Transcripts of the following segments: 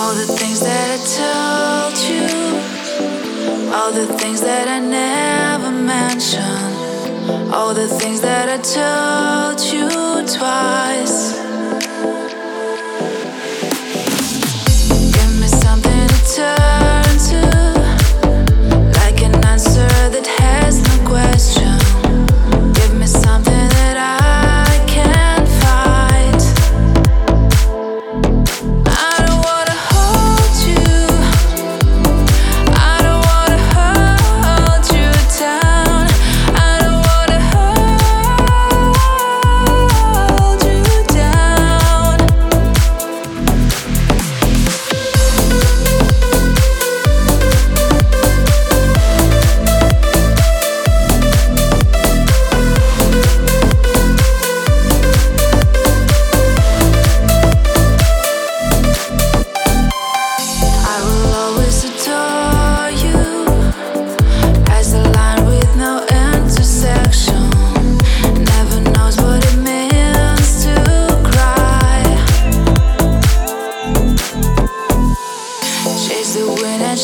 All the things that I told you, all the things that I never mentioned, all the things that I told you twice.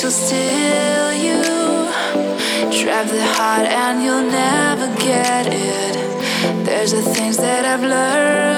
She'll steal you. Trap the heart and you'll never get it. There's the things that I've learned